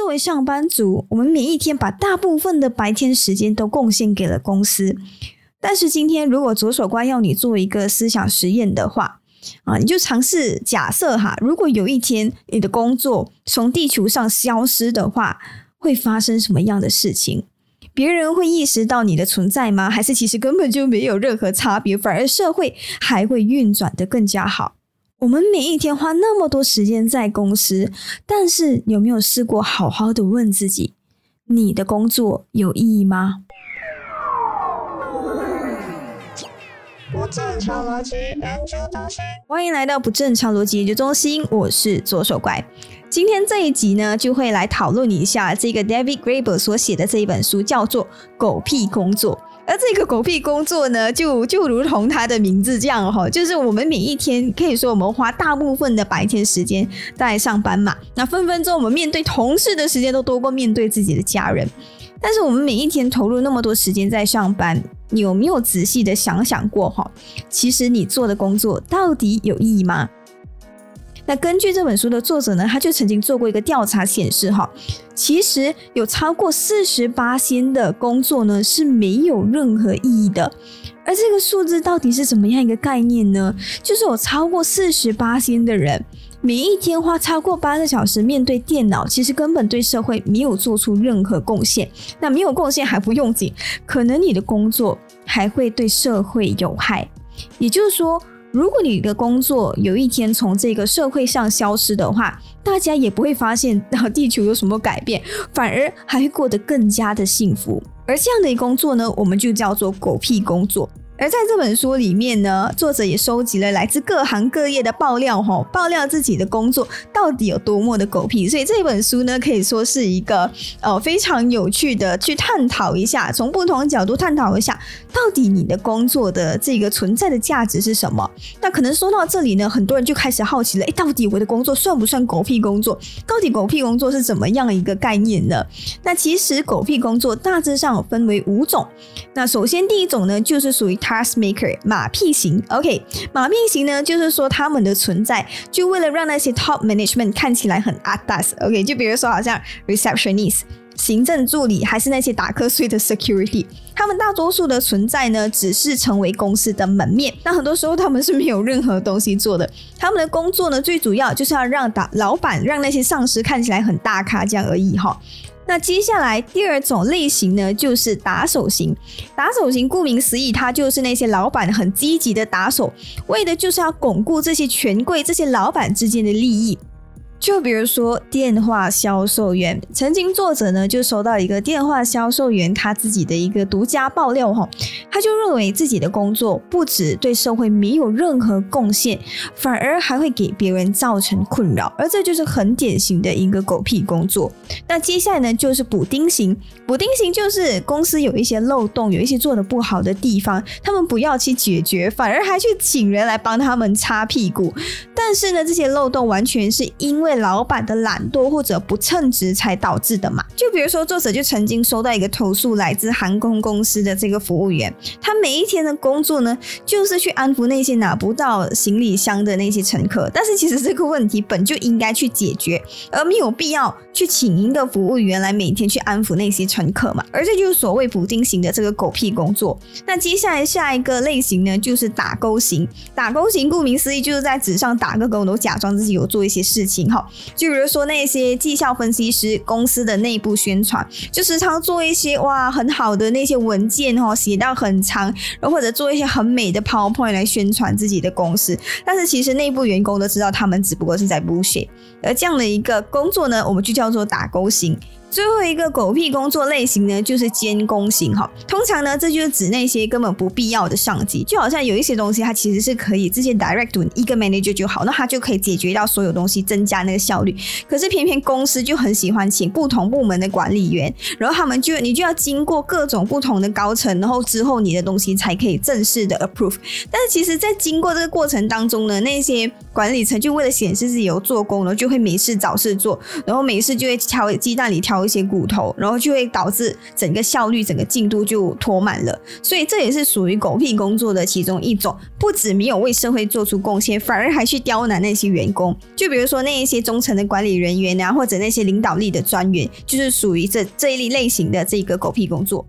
作为上班族，我们每一天把大部分的白天时间都贡献给了公司。但是今天，如果左手关要你做一个思想实验的话，啊，你就尝试假设哈，如果有一天你的工作从地球上消失的话，会发生什么样的事情？别人会意识到你的存在吗？还是其实根本就没有任何差别，反而社会还会运转的更加好？我们每一天花那么多时间在公司，但是有没有试过好好的问自己，你的工作有意义吗？不正常逻辑研究中心，欢迎来到不正常逻辑研究中心，我是左手怪。今天这一集呢，就会来讨论一下这个 David Graeber 所写的这一本书，叫做《狗屁工作》。而这个狗屁工作呢，就就如同它的名字这样哈，就是我们每一天可以说我们花大部分的白天时间在上班嘛，那分分钟我们面对同事的时间都多过面对自己的家人。但是我们每一天投入那么多时间在上班，你有没有仔细的想想过哈？其实你做的工作到底有意义吗？那根据这本书的作者呢，他就曾经做过一个调查，显示哈，其实有超过四十八仙的工作呢是没有任何意义的。而这个数字到底是怎么样一个概念呢？就是有超过四十八仙的人，每一天花超过八个小时面对电脑，其实根本对社会没有做出任何贡献。那没有贡献还不用紧，可能你的工作还会对社会有害。也就是说。如果你的工作有一天从这个社会上消失的话，大家也不会发现地球有什么改变，反而还会过得更加的幸福。而这样的工作呢，我们就叫做狗屁工作。而在这本书里面呢，作者也收集了来自各行各业的爆料，吼，爆料自己的工作到底有多么的狗屁。所以这本书呢，可以说是一个呃非常有趣的去探讨一下，从不同角度探讨一下，到底你的工作的这个存在的价值是什么。那可能说到这里呢，很多人就开始好奇了，哎，到底我的工作算不算狗屁工作？到底狗屁工作是怎么样一个概念呢？那其实狗屁工作大致上分为五种。那首先第一种呢，就是属于 Cast Maker 马屁型，OK，马屁型呢，就是说他们的存在就为了让那些 top management 看起来很 a d a s o k 就比如说好像 receptionist 行政助理，还是那些打瞌睡的 security，他们大多数的存在呢，只是成为公司的门面。那很多时候他们是没有任何东西做的，他们的工作呢，最主要就是要让打老板让那些上司看起来很大咖这样而已哈。那接下来第二种类型呢，就是打手型。打手型顾名思义，它就是那些老板很积极的打手，为的就是要巩固这些权贵、这些老板之间的利益。就比如说电话销售员，曾经作者呢就收到一个电话销售员他自己的一个独家爆料哈，他就认为自己的工作不止对社会没有任何贡献，反而还会给别人造成困扰，而这就是很典型的一个狗屁工作。那接下来呢就是补丁型，补丁型就是公司有一些漏洞，有一些做的不好的地方，他们不要去解决，反而还去请人来帮他们擦屁股。但是呢，这些漏洞完全是因为老板的懒惰或者不称职才导致的嘛？就比如说，作者就曾经收到一个投诉，来自航空公司的这个服务员，他每一天的工作呢，就是去安抚那些拿不到行李箱的那些乘客。但是其实这个问题本就应该去解决，而没有必要去请一个服务员来每天去安抚那些乘客嘛。而这就是所谓补丁型的这个狗屁工作。那接下来下一个类型呢，就是打勾型。打勾型顾名思义就是在纸上打个勾，都假装自己有做一些事情哈。就比如说那些绩效分析师公司的内部宣传，就时常做一些哇很好的那些文件哈，写到很长，然后或者做一些很美的 PowerPoint 来宣传自己的公司，但是其实内部员工都知道他们只不过是在 bullshit。而这样的一个工作呢，我们就叫做打勾型。最后一个狗屁工作类型呢，就是监工型哈。通常呢，这就是指那些根本不必要的上级，就好像有一些东西，它其实是可以直接 direct to 一个 manager 就好，那它就可以解决到所有东西，增加那个效率。可是偏偏公司就很喜欢请不同部门的管理员，然后他们就你就要经过各种不同的高层，然后之后你的东西才可以正式的 approve。但是其实，在经过这个过程当中呢，那些管理层就为了显示自己有做工，然后就会没事找事做，然后没事就会挑鸡蛋里挑。挑一些骨头，然后就会导致整个效率、整个进度就拖慢了。所以这也是属于狗屁工作的其中一种，不止没有为社会做出贡献，反而还去刁难那些员工。就比如说那一些中层的管理人员啊，或者那些领导力的专员，就是属于这这一类型的这个狗屁工作。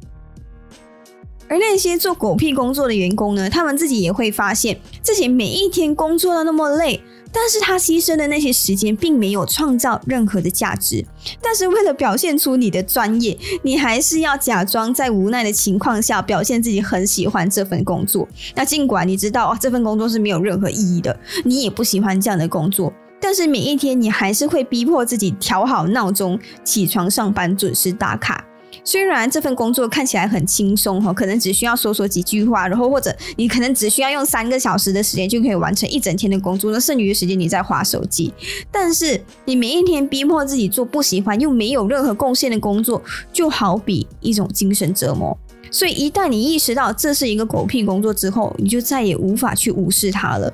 而那些做狗屁工作的员工呢，他们自己也会发现自己每一天工作的那么累。但是他牺牲的那些时间并没有创造任何的价值，但是为了表现出你的专业，你还是要假装在无奈的情况下表现自己很喜欢这份工作。那尽管你知道这份工作是没有任何意义的，你也不喜欢这样的工作，但是每一天你还是会逼迫自己调好闹钟，起床上班，准时打卡。虽然这份工作看起来很轻松哈，可能只需要说说几句话，然后或者你可能只需要用三个小时的时间就可以完成一整天的工作，那剩余的时间你在划手机。但是你每一天逼迫自己做不喜欢又没有任何贡献的工作，就好比一种精神折磨。所以一旦你意识到这是一个狗屁工作之后，你就再也无法去无视它了。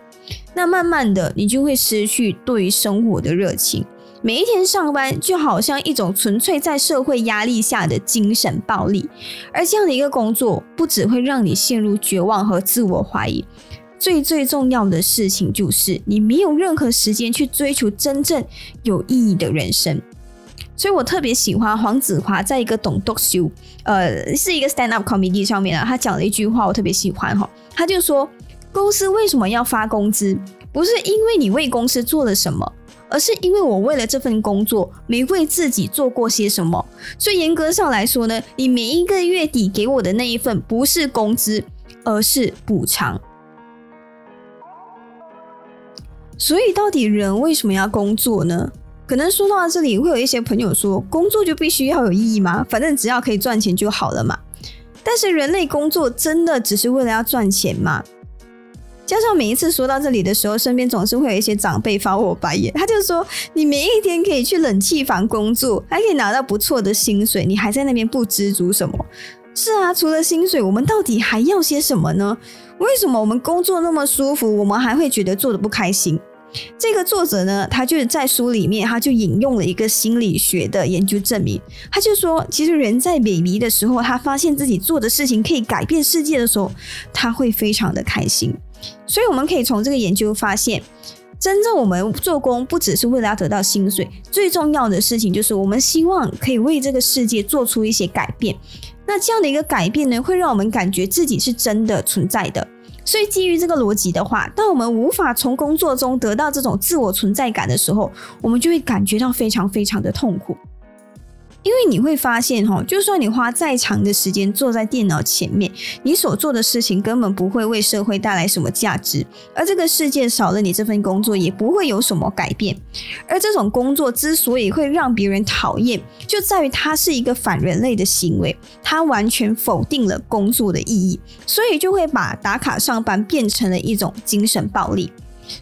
那慢慢的，你就会失去对于生活的热情。每一天上班就好像一种纯粹在社会压力下的精神暴力，而这样的一个工作不只会让你陷入绝望和自我怀疑，最最重要的事情就是你没有任何时间去追求真正有意义的人生。所以我特别喜欢黄子华在一个懂读秀，呃，是一个 stand up comedy 上面啊，他讲了一句话，我特别喜欢哈，他就说公司为什么要发工资，不是因为你为公司做了什么。而是因为我为了这份工作没为自己做过些什么，所以严格上来说呢，你每一个月底给我的那一份不是工资，而是补偿。所以到底人为什么要工作呢？可能说到这里，会有一些朋友说，工作就必须要有意义吗？反正只要可以赚钱就好了嘛。但是人类工作真的只是为了要赚钱吗？加上每一次说到这里的时候，身边总是会有一些长辈发我白眼。他就说：“你每一天可以去冷气房工作，还可以拿到不错的薪水，你还在那边不知足什么？”是啊，除了薪水，我们到底还要些什么呢？为什么我们工作那么舒服，我们还会觉得做的不开心？这个作者呢，他就是在书里面，他就引用了一个心理学的研究证明，他就说，其实人在萎靡的时候，他发现自己做的事情可以改变世界的时候，他会非常的开心。所以我们可以从这个研究发现，真正我们做工不只是为了要得到薪水，最重要的事情就是我们希望可以为这个世界做出一些改变。那这样的一个改变呢，会让我们感觉自己是真的存在的。所以基于这个逻辑的话，当我们无法从工作中得到这种自我存在感的时候，我们就会感觉到非常非常的痛苦。因为你会发现，哈，就算你花再长的时间坐在电脑前面，你所做的事情根本不会为社会带来什么价值，而这个世界少了你这份工作，也不会有什么改变。而这种工作之所以会让别人讨厌，就在于它是一个反人类的行为，它完全否定了工作的意义，所以就会把打卡上班变成了一种精神暴力。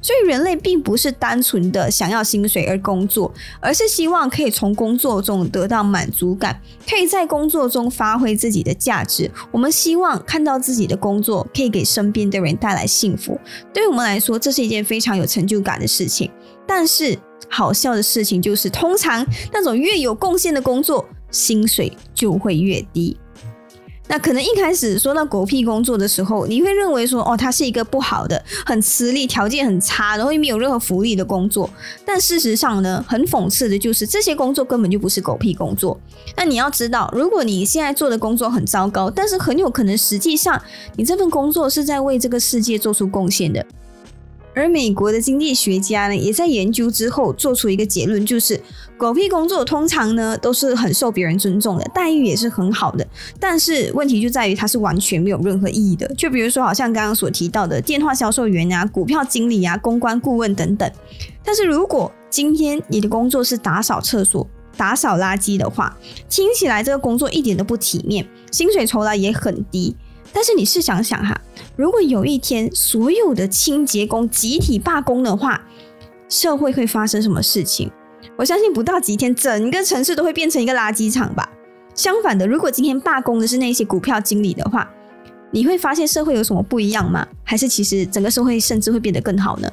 所以人类并不是单纯的想要薪水而工作，而是希望可以从工作中得到满足感，可以在工作中发挥自己的价值。我们希望看到自己的工作可以给身边的人带来幸福。对于我们来说，这是一件非常有成就感的事情。但是好笑的事情就是，通常那种越有贡献的工作，薪水就会越低。那可能一开始说到狗屁工作的时候，你会认为说，哦，它是一个不好的、很吃力、条件很差，然后又没有任何福利的工作。但事实上呢，很讽刺的就是，这些工作根本就不是狗屁工作。那你要知道，如果你现在做的工作很糟糕，但是很有可能实际上你这份工作是在为这个世界做出贡献的。而美国的经济学家呢，也在研究之后做出一个结论，就是狗屁工作通常呢都是很受别人尊重的，待遇也是很好的。但是问题就在于它是完全没有任何意义的。就比如说，好像刚刚所提到的电话销售员啊、股票经理啊、公关顾问等等。但是如果今天你的工作是打扫厕所、打扫垃圾的话，听起来这个工作一点都不体面，薪水酬劳也很低。但是你试想想哈。如果有一天所有的清洁工集体罢工的话，社会会发生什么事情？我相信不到几天，整个城市都会变成一个垃圾场吧。相反的，如果今天罢工的是那些股票经理的话，你会发现社会有什么不一样吗？还是其实整个社会甚至会变得更好呢？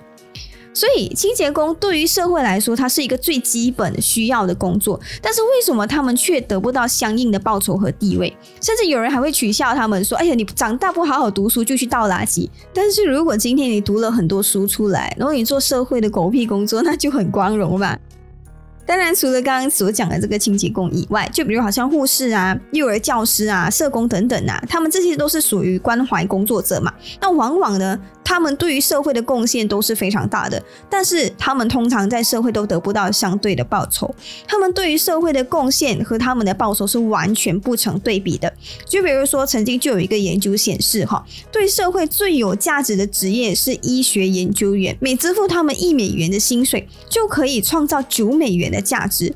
所以清洁工对于社会来说，它是一个最基本需要的工作。但是为什么他们却得不到相应的报酬和地位？甚至有人还会取笑他们说：“哎呀，你长大不好好读书就去倒垃圾。”但是如果今天你读了很多书出来，然后你做社会的狗屁工作，那就很光荣嘛。当然，除了刚刚所讲的这个清洁工以外，就比如好像护士啊、幼儿教师啊、社工等等啊，他们这些都是属于关怀工作者嘛。那往往呢？他们对于社会的贡献都是非常大的，但是他们通常在社会都得不到相对的报酬。他们对于社会的贡献和他们的报酬是完全不成对比的。就比如说，曾经就有一个研究显示，哈，对社会最有价值的职业是医学研究员，每支付他们一美元的薪水，就可以创造九美元的价值。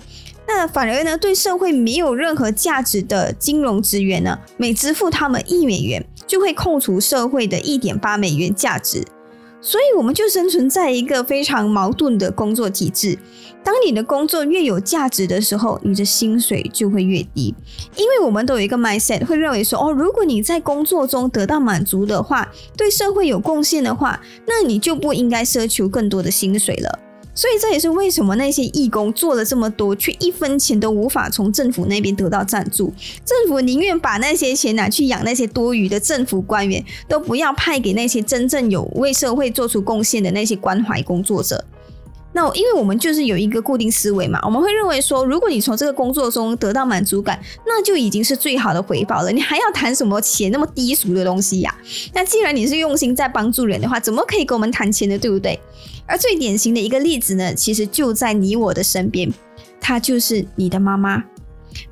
那反而呢，对社会没有任何价值的金融职员呢，每支付他们一美元，就会扣除社会的一点八美元价值。所以，我们就生存在一个非常矛盾的工作体制。当你的工作越有价值的时候，你的薪水就会越低。因为我们都有一个 mindset，会认为说，哦，如果你在工作中得到满足的话，对社会有贡献的话，那你就不应该奢求更多的薪水了。所以这也是为什么那些义工做了这么多，却一分钱都无法从政府那边得到赞助。政府宁愿把那些钱拿去养那些多余的政府官员，都不要派给那些真正有为社会做出贡献的那些关怀工作者。那因为我们就是有一个固定思维嘛，我们会认为说，如果你从这个工作中得到满足感，那就已经是最好的回报了。你还要谈什么钱那么低俗的东西呀？那既然你是用心在帮助人的话，怎么可以跟我们谈钱呢？对不对？而最典型的一个例子呢，其实就在你我的身边，她就是你的妈妈。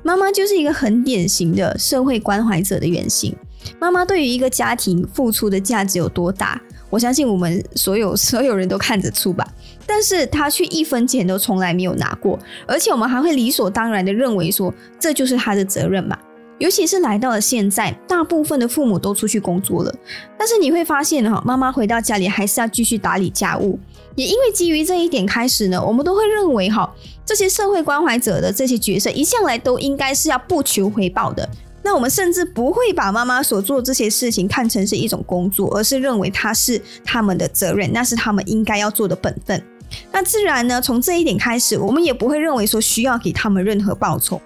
妈妈就是一个很典型的社会关怀者的原型。妈妈对于一个家庭付出的价值有多大？我相信我们所有所有人都看得出吧。但是他却一分钱都从来没有拿过，而且我们还会理所当然的认为说，这就是他的责任嘛。尤其是来到了现在，大部分的父母都出去工作了，但是你会发现哈，妈妈回到家里还是要继续打理家务。也因为基于这一点开始呢，我们都会认为哈，这些社会关怀者的这些角色一向来都应该是要不求回报的。那我们甚至不会把妈妈所做这些事情看成是一种工作，而是认为它是他们的责任，那是他们应该要做的本分。那自然呢，从这一点开始，我们也不会认为说需要给他们任何报酬。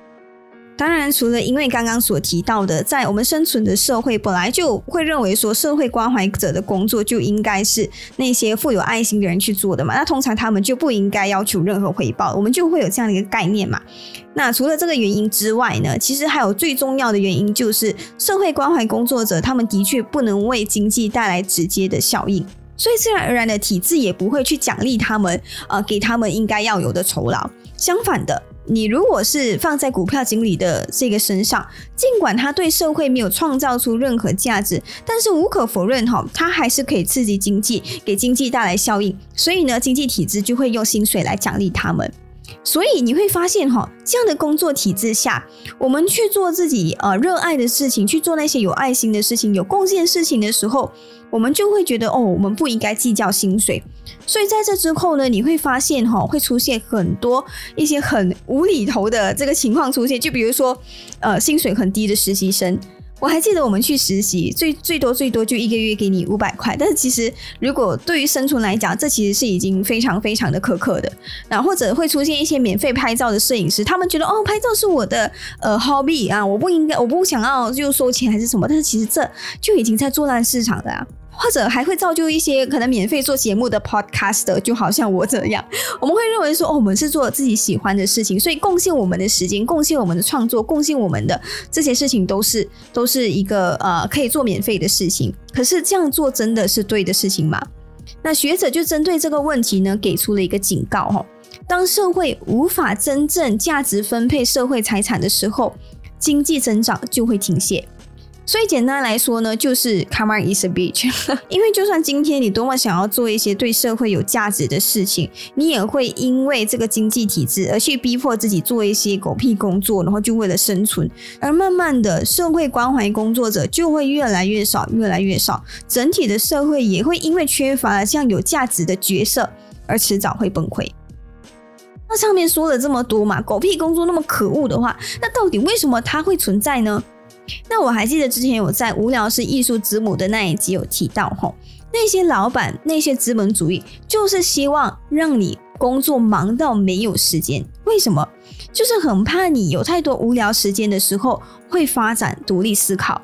当然，除了因为刚刚所提到的，在我们生存的社会本来就会认为说，社会关怀者的工作就应该是那些富有爱心的人去做的嘛。那通常他们就不应该要求任何回报，我们就会有这样的一个概念嘛。那除了这个原因之外呢，其实还有最重要的原因就是，社会关怀工作者他们的确不能为经济带来直接的效应，所以自然而然的体制也不会去奖励他们，呃，给他们应该要有的酬劳。相反的。你如果是放在股票经理的这个身上，尽管他对社会没有创造出任何价值，但是无可否认哈，他还是可以刺激经济，给经济带来效应。所以呢，经济体制就会用薪水来奖励他们。所以你会发现哈，这样的工作体制下，我们去做自己呃热爱的事情，去做那些有爱心的事情、有贡献事情的时候，我们就会觉得哦，我们不应该计较薪水。所以在这之后呢，你会发现哈，会出现很多一些很无厘头的这个情况出现，就比如说呃，薪水很低的实习生。我还记得我们去实习，最最多最多就一个月给你五百块，但是其实如果对于生存来讲，这其实是已经非常非常的苛刻的。那或者会出现一些免费拍照的摄影师，他们觉得哦，拍照是我的呃 hobby 啊，我不应该，我不想要就收钱还是什么，但是其实这就已经在做烂市场了啊。或者还会造就一些可能免费做节目的 podcaster，就好像我这样，我们会认为说，哦，我们是做自己喜欢的事情，所以贡献我们的时间，贡献我们的创作，贡献我们的这些事情，都是都是一个呃可以做免费的事情。可是这样做真的是对的事情吗？那学者就针对这个问题呢，给出了一个警告哈：当社会无法真正价值分配社会财产的时候，经济增长就会停歇。所以简单来说呢，就是 karma is a bitch。因为就算今天你多么想要做一些对社会有价值的事情，你也会因为这个经济体制而去逼迫自己做一些狗屁工作，然后就为了生存。而慢慢的，社会关怀工作者就会越来越少，越来越少。整体的社会也会因为缺乏了这样有价值的角色，而迟早会崩溃。那上面说了这么多嘛，狗屁工作那么可恶的话，那到底为什么它会存在呢？那我还记得之前我在无聊是艺术之母的那一集有提到吼，那些老板、那些资本主义，就是希望让你工作忙到没有时间。为什么？就是很怕你有太多无聊时间的时候，会发展独立思考。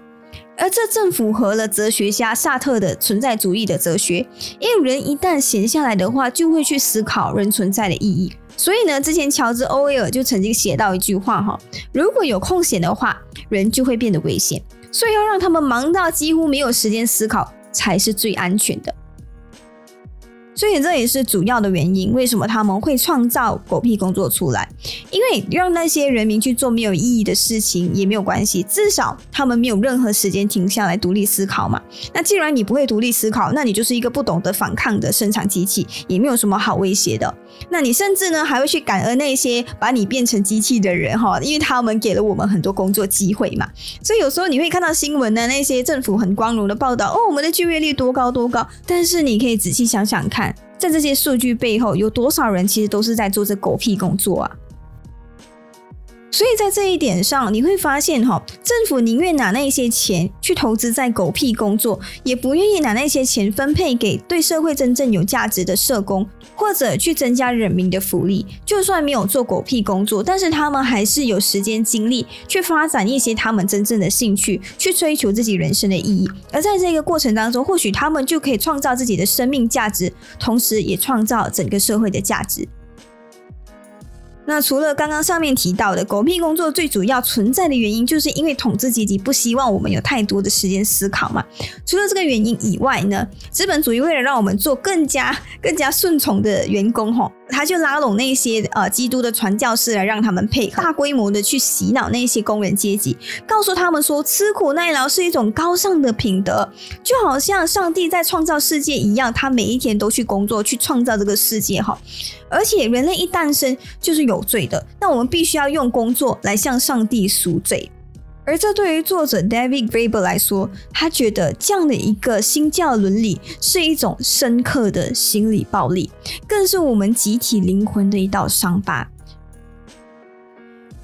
而这正符合了哲学家萨特的存在主义的哲学，因为人一旦闲下来的话，就会去思考人存在的意义。所以呢，之前乔治·欧威尔就曾经写到一句话哈：如果有空闲的话，人就会变得危险。所以要让他们忙到几乎没有时间思考，才是最安全的。所以这也是主要的原因，为什么他们会创造狗屁工作出来？因为让那些人民去做没有意义的事情也没有关系，至少他们没有任何时间停下来独立思考嘛。那既然你不会独立思考，那你就是一个不懂得反抗的生产机器，也没有什么好威胁的。那你甚至呢还会去感恩那些把你变成机器的人哈，因为他们给了我们很多工作机会嘛。所以有时候你会看到新闻的那些政府很光荣的报道，哦，我们的就业率多高多高，但是你可以仔细想想看。在这些数据背后，有多少人其实都是在做这狗屁工作啊？所以在这一点上，你会发现哈，政府宁愿拿那些钱去投资在狗屁工作，也不愿意拿那些钱分配给对社会真正有价值的社工，或者去增加人民的福利。就算没有做狗屁工作，但是他们还是有时间精力去发展一些他们真正的兴趣，去追求自己人生的意义。而在这个过程当中，或许他们就可以创造自己的生命价值，同时也创造整个社会的价值。那除了刚刚上面提到的狗屁工作，最主要存在的原因，就是因为统治阶级不希望我们有太多的时间思考嘛。除了这个原因以外呢，资本主义为了让我们做更加更加顺从的员工，吼。他就拉拢那些呃基督的传教士来让他们配合，大规模的去洗脑那些工人阶级，告诉他们说吃苦耐劳是一种高尚的品德，就好像上帝在创造世界一样，他每一天都去工作去创造这个世界哈。而且人类一诞生就是有罪的，那我们必须要用工作来向上帝赎罪。而这对于作者 David Graeber 来说，他觉得这样的一个新教伦理是一种深刻的心理暴力，更是我们集体灵魂的一道伤疤。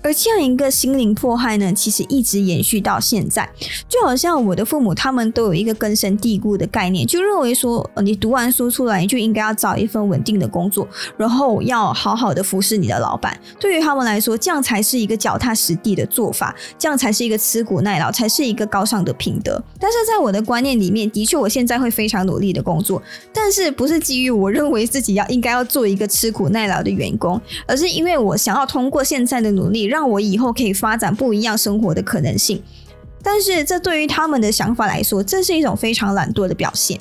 而这样一个心灵迫害呢，其实一直延续到现在。就好像我的父母，他们都有一个根深蒂固的概念，就认为说，你读完书出来，你就应该要找一份稳定的工作，然后要好好的服侍你的老板。对于他们来说，这样才是一个脚踏实地的做法，这样才是一个吃苦耐劳，才是一个高尚的品德。但是在我的观念里面，的确，我现在会非常努力的工作，但是不是基于我认为自己要应该要做一个吃苦耐劳的员工，而是因为我想要通过现在的努力。让我以后可以发展不一样生活的可能性，但是这对于他们的想法来说，这是一种非常懒惰的表现。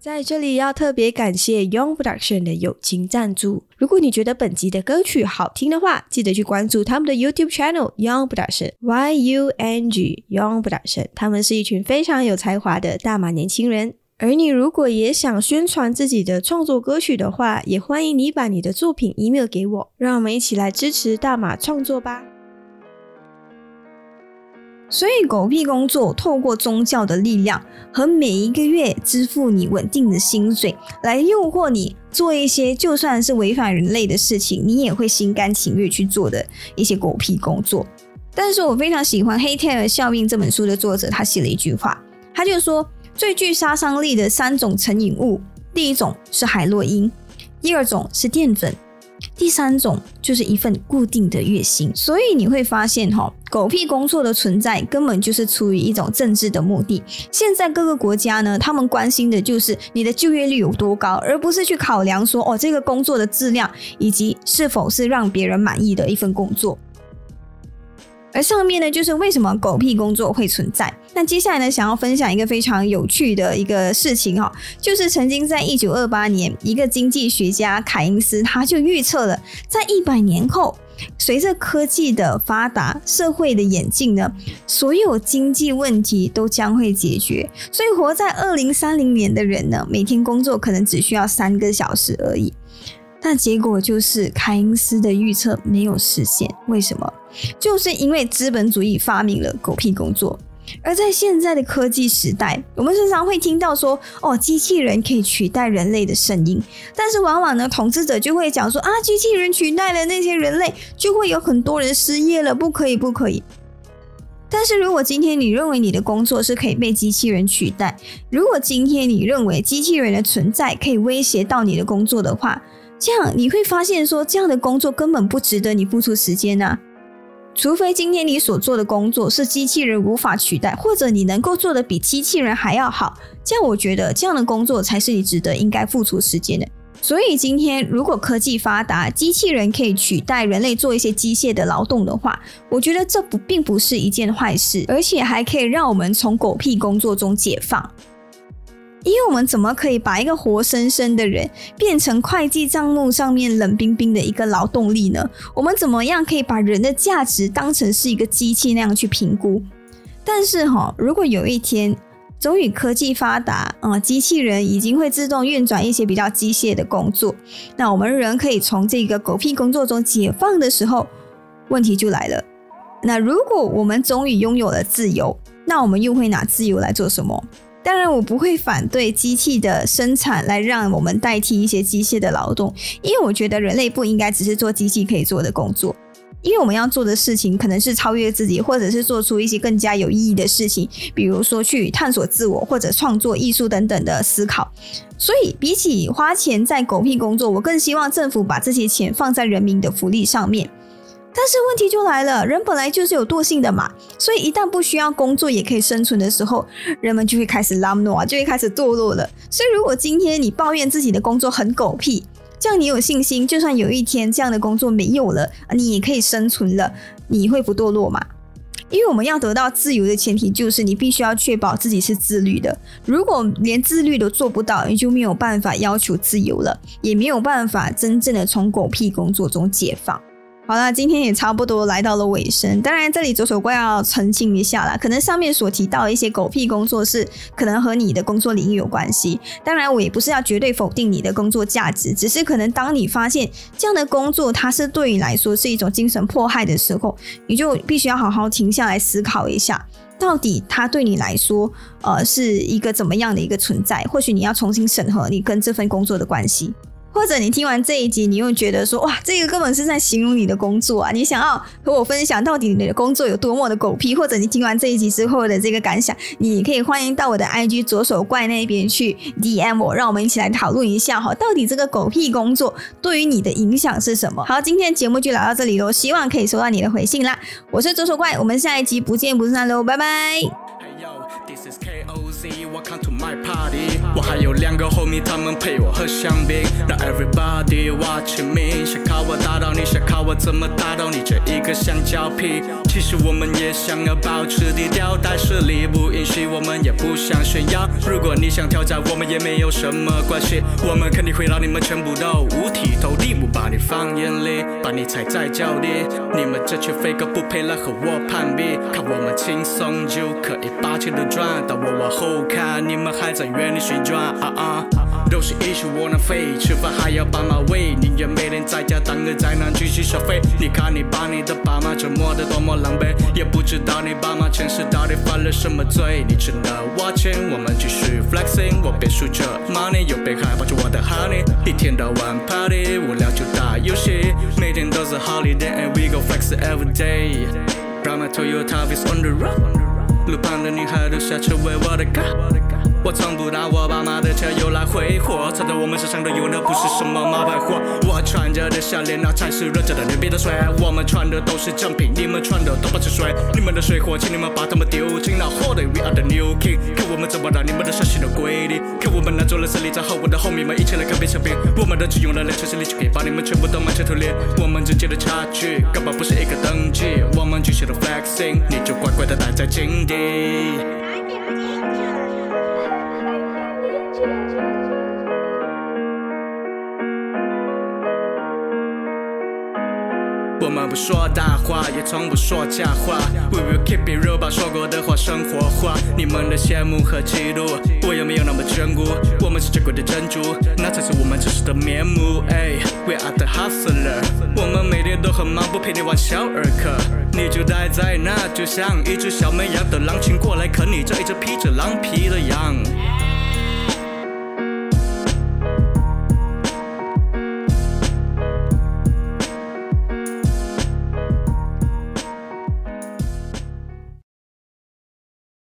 在这里要特别感谢 Young Production 的友情赞助。如果你觉得本集的歌曲好听的话，记得去关注他们的 YouTube channel Young Production Y U N G Young Production。他们是一群非常有才华的大马年轻人。而你如果也想宣传自己的创作歌曲的话，也欢迎你把你的作品 email 给我，让我们一起来支持大马创作吧。所以，狗屁工作透过宗教的力量和每一个月支付你稳定的薪水，来诱惑你做一些就算是违反人类的事情，你也会心甘情愿去做的一些狗屁工作。但是我非常喜欢《黑天鹅效应》这本书的作者，他写了一句话，他就说。最具杀伤力的三种成瘾物，第一种是海洛因，第二种是淀粉，第三种就是一份固定的月薪。所以你会发现，哈，狗屁工作的存在根本就是出于一种政治的目的。现在各个国家呢，他们关心的就是你的就业率有多高，而不是去考量说，哦，这个工作的质量以及是否是让别人满意的一份工作。而上面呢，就是为什么狗屁工作会存在。那接下来呢，想要分享一个非常有趣的一个事情哈，就是曾经在一九二八年，一个经济学家凯因斯他就预测了，在一百年后，随着科技的发达，社会的演进呢，所有经济问题都将会解决。所以活在二零三零年的人呢，每天工作可能只需要三个小时而已。那结果就是凯因斯的预测没有实现，为什么？就是因为资本主义发明了狗屁工作。而在现在的科技时代，我们时常会听到说，哦，机器人可以取代人类的声音。但是往往呢，统治者就会讲说，啊，机器人取代了那些人类，就会有很多人失业了，不可以，不可以。但是如果今天你认为你的工作是可以被机器人取代，如果今天你认为机器人的存在可以威胁到你的工作的话，这样你会发现说，这样的工作根本不值得你付出时间呐。除非今天你所做的工作是机器人无法取代，或者你能够做的比机器人还要好，这样我觉得这样的工作才是你值得应该付出时间的。所以今天，如果科技发达，机器人可以取代人类做一些机械的劳动的话，我觉得这不并不是一件坏事，而且还可以让我们从狗屁工作中解放。因为我们怎么可以把一个活生生的人变成会计账目上面冷冰冰的一个劳动力呢？我们怎么样可以把人的价值当成是一个机器那样去评估？但是哈，如果有一天，终于科技发达啊，机器人已经会自动运转一些比较机械的工作。那我们人可以从这个狗屁工作中解放的时候，问题就来了。那如果我们终于拥有了自由，那我们又会拿自由来做什么？当然，我不会反对机器的生产来让我们代替一些机械的劳动，因为我觉得人类不应该只是做机器可以做的工作。因为我们要做的事情可能是超越自己，或者是做出一些更加有意义的事情，比如说去探索自我或者创作艺术等等的思考。所以，比起花钱在狗屁工作，我更希望政府把这些钱放在人民的福利上面。但是问题就来了，人本来就是有惰性的嘛，所以一旦不需要工作也可以生存的时候，人们就会开始拉诺啊，就会开始堕落了。所以，如果今天你抱怨自己的工作很狗屁，这样你有信心，就算有一天这样的工作没有了，你也可以生存了，你会不堕落吗？因为我们要得到自由的前提就是你必须要确保自己是自律的。如果连自律都做不到，你就没有办法要求自由了，也没有办法真正的从狗屁工作中解放。好了，今天也差不多来到了尾声。当然，这里左手怪要澄清一下啦，可能上面所提到的一些狗屁工作是可能和你的工作领域有关系。当然，我也不是要绝对否定你的工作价值，只是可能当你发现这样的工作它是对你来说是一种精神迫害的时候，你就必须要好好停下来思考一下，到底它对你来说，呃，是一个怎么样的一个存在？或许你要重新审核你跟这份工作的关系。或者你听完这一集，你又觉得说哇，这个根本是在形容你的工作啊！你想要和我分享到底你的工作有多么的狗屁？或者你听完这一集之后的这个感想，你可以欢迎到我的 IG 左手怪那边去 DM 我，让我们一起来讨论一下哈，到底这个狗屁工作对于你的影响是什么？好，今天节目就聊到这里喽，希望可以收到你的回信啦。我是左手怪，我们下一集不见不散喽，拜拜。Welcome to my party，我还有两个 homie，他们陪我喝香槟。Now everybody watching me，想靠我打倒你，想靠我怎么打倒你这一个香蕉皮。其实我们也想要保持低调，但实力不允许，我们也不想炫耀。如果你想挑战，我们也没有什么关系，我们肯定会让你们全部都五体投地，不把你放眼里，把你踩在脚底。你们这群飞哥不配来和我攀比，看我们轻松就可以把钱都赚，到我往后看。你们还在原地旋转，啊啊都是一些窝囊废，吃饭还要爸妈喂，宁愿每天在家当个宅男继续消费。你看你把你的爸妈折磨得多么狼狈，也不知道你爸妈前世到底犯了什么罪。你挣了我钱，我们继续 flexing，我边数着 money，又边害怕着我的 honey，一天到晚 party，无聊就打游戏，每天都是 holiday，and we go flex every day。Drive my Toyota is on the road。路旁的女孩都下车为我的歌。我从不拿我爸妈的车用来挥霍，藏在我们身上的油那不是什么冒牌货。我穿着的项链那才是人家的牛逼的帅。我们穿的都是正品，你们穿的都不是水。你们的水货，请你们把它们丢进那火堆。We are the new king，看我们怎么让你们的伤心都归零。看我们拿走了胜利，在和我的后面们一起来看变相片。我们的只用了两成实力就可以把你们全部都满血屠裂。我们之间的差距根本不是一个等级。我们继续的 flexing，你就乖乖的待在井底。说大话，也从不说假话。We will keep it real，把说过的话生活化。你们的羡慕和嫉妒，我也没有那么眷顾。我们是珍贵的珍珠，那才是我们真实的面目。We are the hustler，我们每天都很忙，不陪你玩小儿科。你就待在那，就像一只小绵羊，等狼群过来啃你这一只披着狼皮的羊。